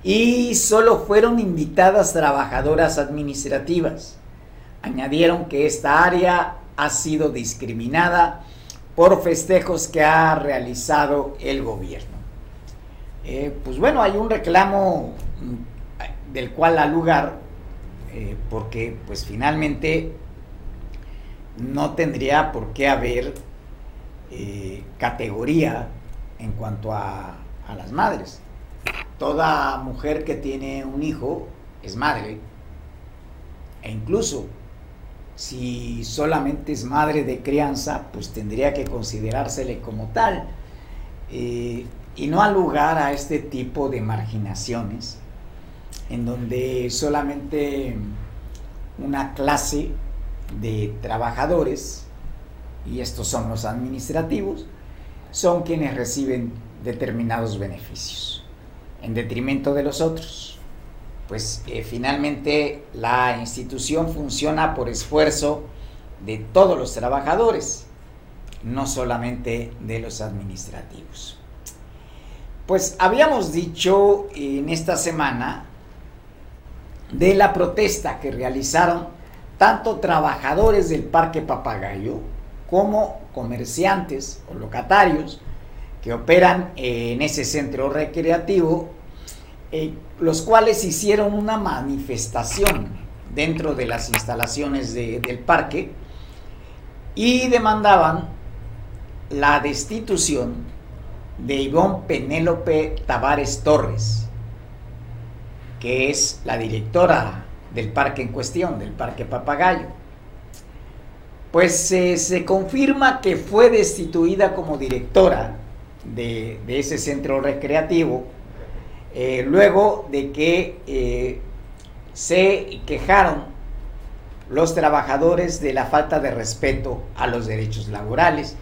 y solo fueron invitadas trabajadoras administrativas. Añadieron que esta área ha sido discriminada por festejos que ha realizado el gobierno. Eh, pues bueno, hay un reclamo mm, del cual ha lugar, eh, porque pues finalmente no tendría por qué haber eh, categoría en cuanto a las madres toda mujer que tiene un hijo es madre. E incluso si solamente es madre de crianza, pues tendría que considerársele como tal. Eh, y no al lugar a este tipo de marginaciones, en donde solamente una clase de trabajadores, y estos son los administrativos, son quienes reciben determinados beneficios en detrimento de los otros. Pues eh, finalmente la institución funciona por esfuerzo de todos los trabajadores, no solamente de los administrativos. Pues habíamos dicho en esta semana de la protesta que realizaron tanto trabajadores del Parque Papagayo como comerciantes o locatarios que operan en ese centro recreativo, eh, los cuales hicieron una manifestación dentro de las instalaciones del parque y demandaban la destitución de Ivonne Penélope Tavares Torres, que es la directora del parque en cuestión, del Parque Papagayo. Pues se confirma que fue destituida como directora de, ese centro recreativo eh, luego de que eh, se quejaron los trabajadores de la falta de respeto a los derechos laborales,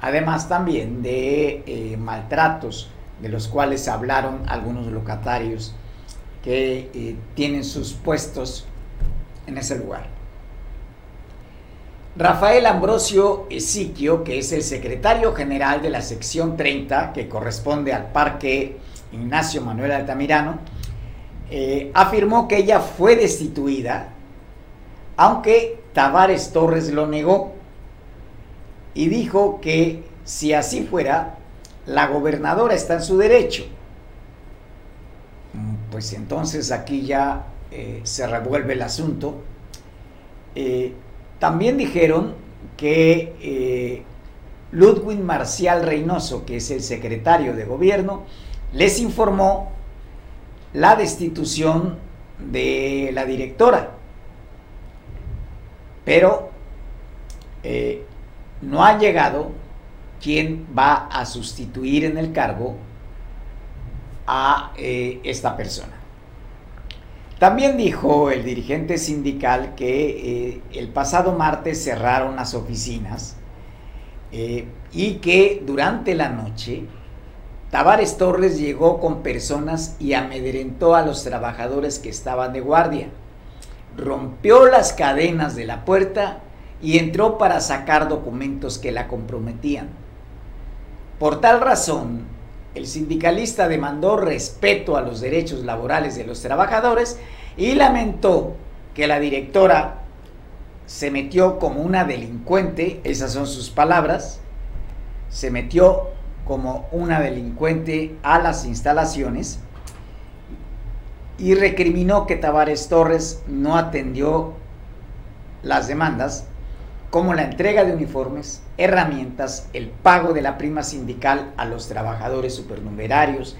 además también de eh, maltratos de los cuales hablaron algunos locatarios que tienen sus puestos en ese lugar. Rafael Ambrosio Esiquio, que es el secretario general de la sección 30, que corresponde al Parque Ignacio Manuel Altamirano, eh, afirmó que ella fue destituida, aunque Tavares Torres lo negó y dijo que si así fuera, la gobernadora está en su derecho. Mm, pues entonces aquí ya eh, se revuelve el asunto. Eh, también dijeron que Ludwig Marcial Reynoso, que es el secretario de gobierno, les informó la destitución de la directora. Pero no ha llegado quién va a sustituir en el cargo a eh, esta persona. También dijo el dirigente sindical que eh, el pasado martes cerraron las oficinas eh, y que durante la noche Tavares Torres llegó con personas y amedrentó a los trabajadores que estaban de guardia. Rompió las cadenas de la puerta y entró para sacar documentos que la comprometían. Por tal razón, el sindicalista demandó respeto a los derechos laborales de los trabajadores y lamentó que la directora se metió como una delincuente, esas son sus palabras, se metió como una delincuente a las instalaciones y recriminó que Tavares Torres no atendió las demandas como la entrega de uniformes, herramientas, el pago de la prima sindical a los trabajadores supernumerarios,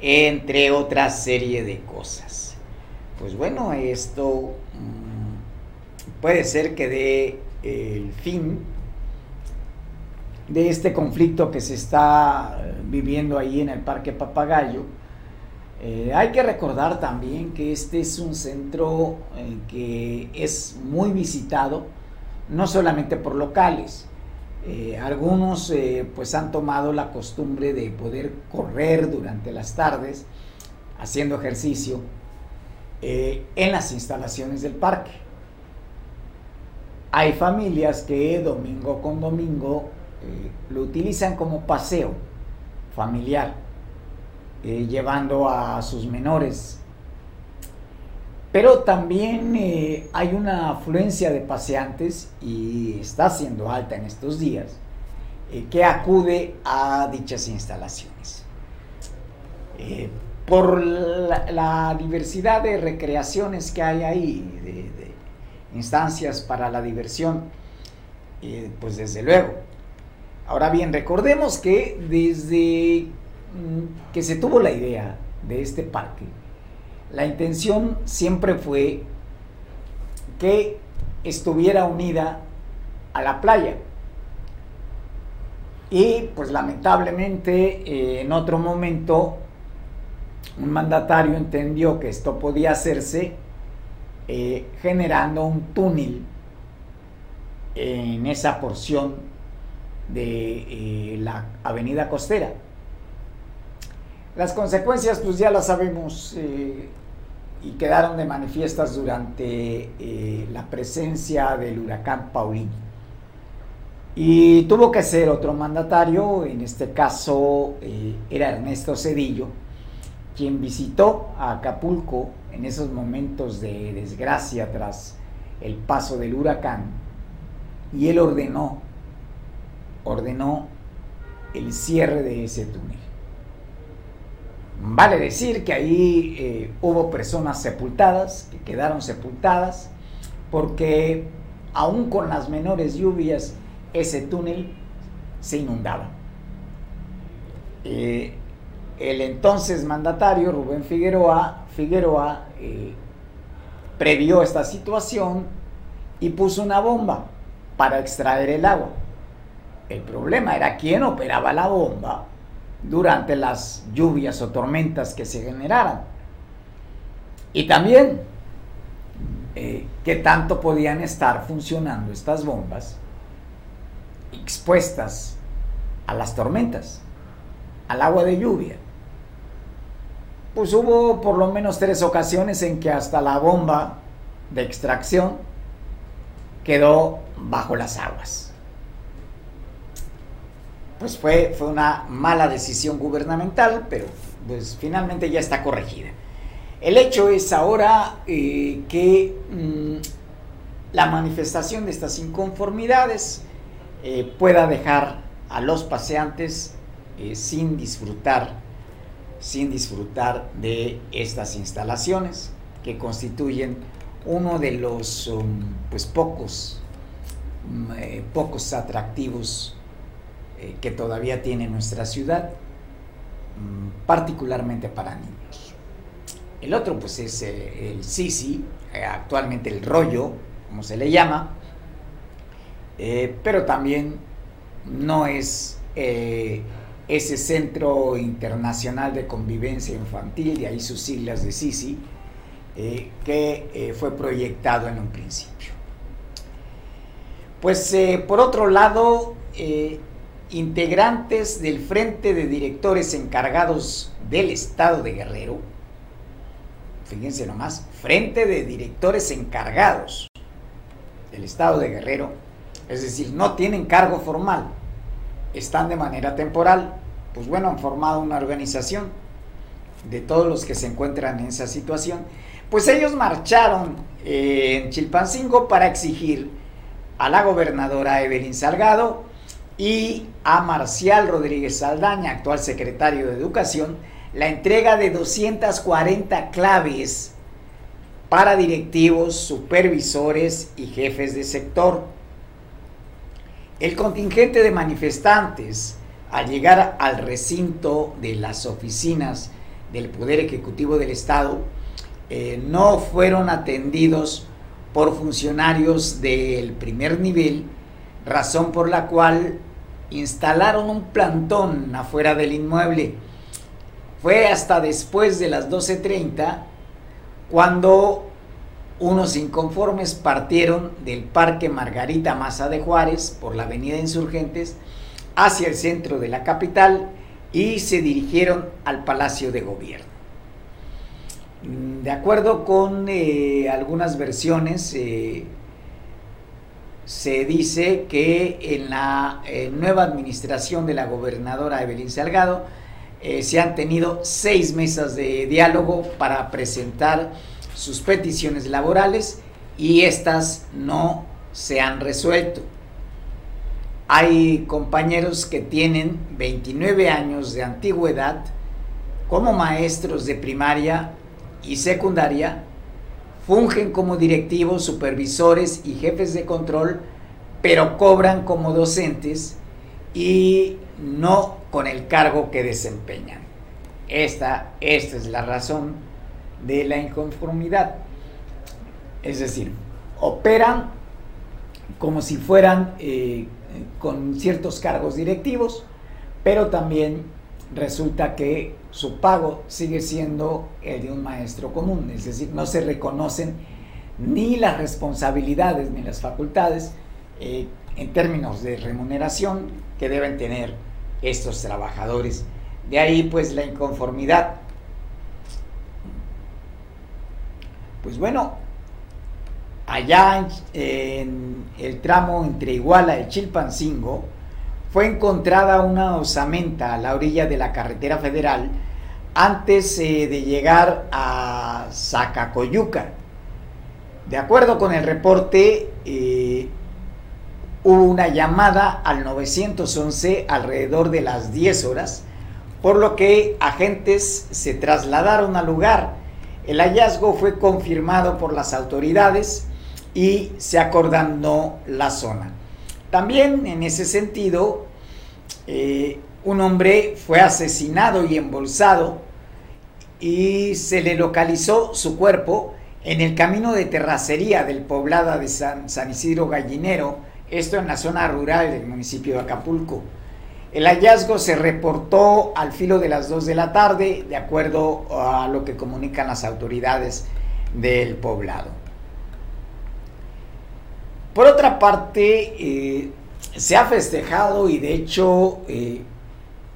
entre otra serie de cosas. Pues bueno, esto mm, puede ser que dé el fin de este conflicto que se está viviendo ahí en el Parque Papagayo. Eh, hay que recordar también que este es un centro eh, que es muy visitado, no solamente por locales. Eh, algunos eh, pues han tomado la costumbre de poder correr durante las tardes haciendo ejercicio eh, en las instalaciones del parque. Hay familias que domingo con domingo lo utilizan como paseo familiar, llevando a sus menores pero también eh, hay una afluencia de paseantes y está siendo alta en estos días eh, que acude a dichas instalaciones. Eh, por la, diversidad de recreaciones que hay ahí, de, instancias para la diversión, pues desde luego. Ahora bien, recordemos que desde mm, que se tuvo la idea de este parque, la intención siempre fue que estuviera unida a la playa. Y pues lamentablemente eh, en otro momento un mandatario entendió que esto podía hacerse eh, generando un túnel en esa porción de eh, la avenida costera. Las consecuencias pues ya las sabemos y quedaron de manifiestas durante eh, la presencia del huracán Paulino. Y tuvo que ser otro mandatario, en este caso eh, era Ernesto Cedillo, quien visitó a Acapulco en esos momentos de desgracia tras el paso del huracán y él ordenó, ordenó el cierre de ese túnel. Vale decir que ahí eh, hubo personas sepultadas, que quedaron sepultadas, porque aún con las menores lluvias, ese túnel se inundaba. Eh, el entonces mandatario Rubén Figueroa, Figueroa eh, previó esta situación y puso una bomba para extraer el agua. El problema era quién operaba la bomba durante las lluvias o tormentas que se generaran. Y también eh, qué tanto podían estar funcionando estas bombas expuestas a las tormentas, al agua de lluvia. Pues hubo por lo menos tres ocasiones en que hasta la bomba de extracción quedó bajo las aguas. Pues fue, fue una mala decisión gubernamental, pero pues finalmente ya está corregida. El hecho es ahora eh, que mm, la manifestación de estas inconformidades eh, pueda dejar a los paseantes eh, sin disfrutar, sin disfrutar de estas instalaciones que constituyen uno de los um, pues pocos, mm, pocos atractivos que todavía tiene nuestra ciudad, mm, particularmente para niños. El otro pues es eh, el Sisi, eh, actualmente el rollo, como se le llama, eh, pero también no es ese Centro Internacional de Convivencia Infantil, y ahí sus siglas de Sisi, que fue proyectado en un principio. Pues por otro lado, integrantes del Frente de Directores Encargados del Estado de Guerrero, fíjense nomás, frente de directores encargados del estado de Guerrero, es decir, no tienen cargo formal, están de manera temporal, pues bueno, han formado una organización de todos los que se encuentran en esa situación, pues ellos marcharon eh, en Chilpancingo para exigir a la gobernadora Evelyn Salgado y a Marcial Rodríguez Saldaña, actual secretario de Educación, la entrega de 240 claves para directivos, supervisores y jefes de sector. El contingente de manifestantes, al llegar al recinto de las oficinas del Poder Ejecutivo del Estado, eh, no fueron atendidos por funcionarios del primer nivel, razón por la cual instalaron un plantón afuera del inmueble fue hasta después de las 12.30 cuando unos inconformes partieron del Parque Margarita Maza de Juárez por la Avenida Insurgentes hacia el centro de la capital y se dirigieron al Palacio de Gobierno. De acuerdo con eh, algunas versiones, eh, se dice que en la eh, nueva administración de la gobernadora Evelyn Salgado, eh, se han tenido seis mesas de diálogo para presentar sus peticiones laborales y estas no se han resuelto. Hay compañeros que tienen 29 años de antigüedad como maestros de primaria y secundaria, fungen como directivos, supervisores y jefes de control, pero cobran como docentes y no con el cargo que desempeñan. Esta, esta es la razón de la inconformidad. Es decir, operan como si fueran eh, con ciertos cargos directivos, pero también resulta que su pago sigue siendo el de un maestro común, es decir, no se reconocen ni las responsabilidades ni las facultades eh, en términos de remuneración que deben tener estos trabajadores. De ahí pues la inconformidad. Pues bueno, allá en, el tramo entre Iguala y Chilpancingo fue encontrada una osamenta a la orilla de la carretera federal antes eh, de llegar a Zacacoyuca. De acuerdo con el reporte, eh, hubo una llamada al 911 alrededor de las 10 horas, por lo que agentes se trasladaron al lugar. El hallazgo fue confirmado por las autoridades y se acordando la zona. También en ese sentido, eh, un hombre fue asesinado y embolsado y se le localizó su cuerpo en el camino de terracería del poblado de San, San Isidro Gallinero, esto en la zona rural del municipio de Acapulco. El hallazgo se reportó al filo de las 2 de la tarde, de acuerdo a lo que comunican las autoridades del poblado. Por otra parte, eh, se ha festejado y de hecho eh,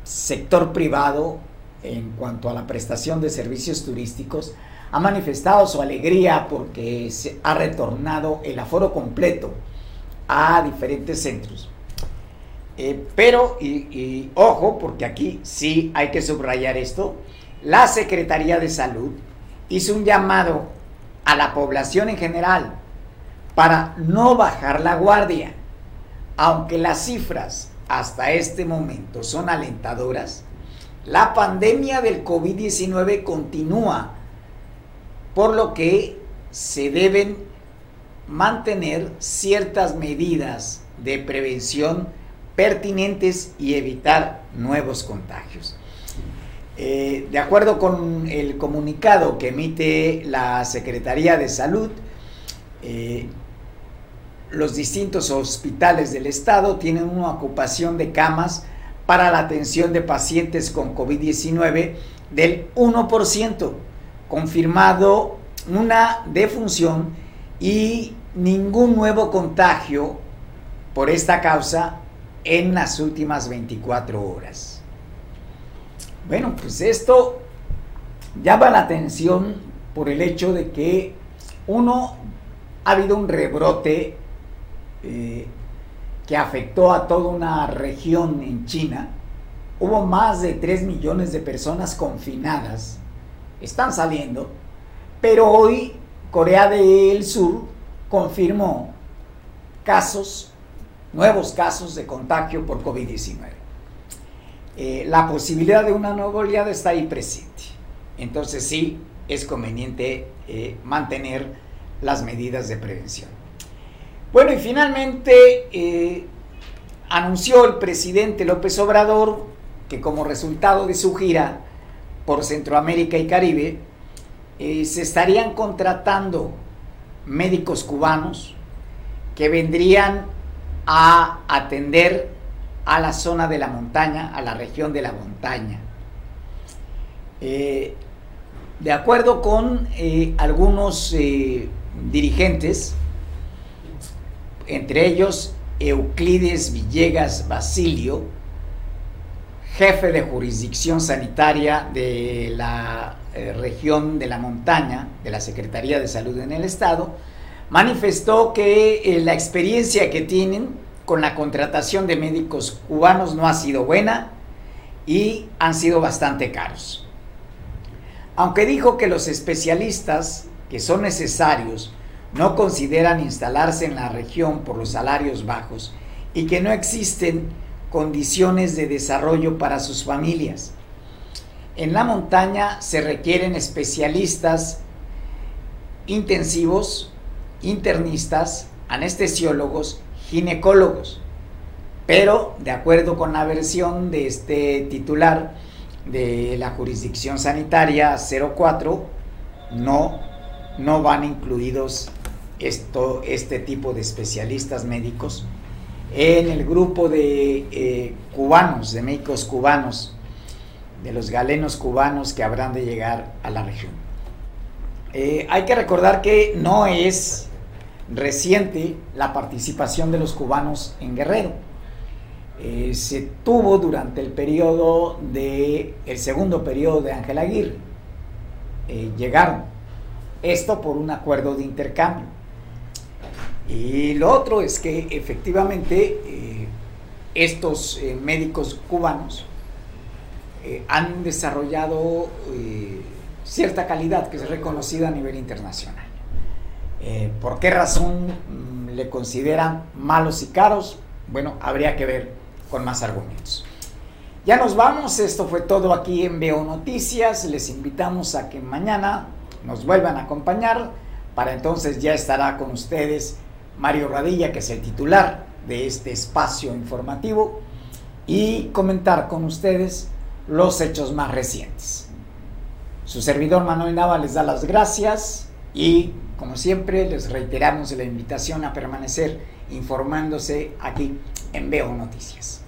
sector privado en cuanto a la prestación de servicios turísticos ha manifestado su alegría porque se ha retornado el aforo completo a diferentes centros. Eh, pero, y, ojo, porque aquí sí hay que subrayar esto, la Secretaría de Salud hizo un llamado a la población en general para no bajar la guardia. Aunque las cifras hasta este momento son alentadoras, la pandemia del COVID-19 continúa, por lo que se deben mantener ciertas medidas de prevención pertinentes y evitar nuevos contagios. Eh, de acuerdo con el comunicado que emite la Secretaría de Salud, eh, los distintos hospitales del estado tienen una ocupación de camas para la atención de pacientes con COVID-19 del 1%, confirmado una defunción y ningún nuevo contagio por esta causa en las últimas 24 horas. Bueno, pues esto llama la atención por el hecho de que uno ha habido un rebrote eh, que afectó a toda una región en China. Hubo más de 3 millones de personas confinadas. Están saliendo. Pero hoy Corea del Sur confirmó casos, nuevos casos de contagio por COVID-19. Eh, la posibilidad de una nueva oleada está ahí presente. Entonces sí, es conveniente eh, mantener las medidas de prevención. Bueno, y finalmente eh, anunció el presidente López Obrador que como resultado de su gira por Centroamérica y Caribe, eh, se estarían contratando médicos cubanos que vendrían a atender a la zona de la montaña, a la región de la montaña. Eh, de acuerdo con algunos dirigentes, entre ellos Euclides Villegas Basilio, jefe de jurisdicción sanitaria de la eh, región de la montaña de la Secretaría de Salud en el Estado, manifestó que eh, la experiencia que tienen con la contratación de médicos cubanos no ha sido buena y han sido bastante caros. Aunque dijo que los especialistas que son necesarios no consideran instalarse en la región por los salarios bajos y que no existen condiciones de desarrollo para sus familias. En la montaña se requieren especialistas intensivos, internistas, anestesiólogos, ginecólogos. Pero, de acuerdo con la versión de este titular de la jurisdicción sanitaria 04, no, no van incluidos esto, este tipo de especialistas médicos en el grupo de eh, cubanos, de médicos cubanos, de los galenos cubanos que habrán de llegar a la región. Eh, hay que recordar que no es reciente la participación de los cubanos en Guerrero. Eh, se tuvo durante el periodo de el segundo periodo de Ángel Aguirre. llegaron. Esto por un acuerdo de intercambio. Y lo otro es que efectivamente eh, estos eh, médicos cubanos eh, han desarrollado cierta calidad que es reconocida a nivel internacional. ¿Por qué razón mm, le consideran malos y caros? Bueno, habría que ver con más argumentos. Ya nos vamos, esto fue todo aquí en Veo Noticias, les invitamos a que mañana nos vuelvan a acompañar, para entonces ya estará con ustedes Mario Radilla, que es el titular de este espacio informativo. y comentar con ustedes los hechos más recientes. Su servidor Manuel Nava les da las gracias y como siempre les reiteramos la invitación a permanecer informándose aquí en Veo Noticias.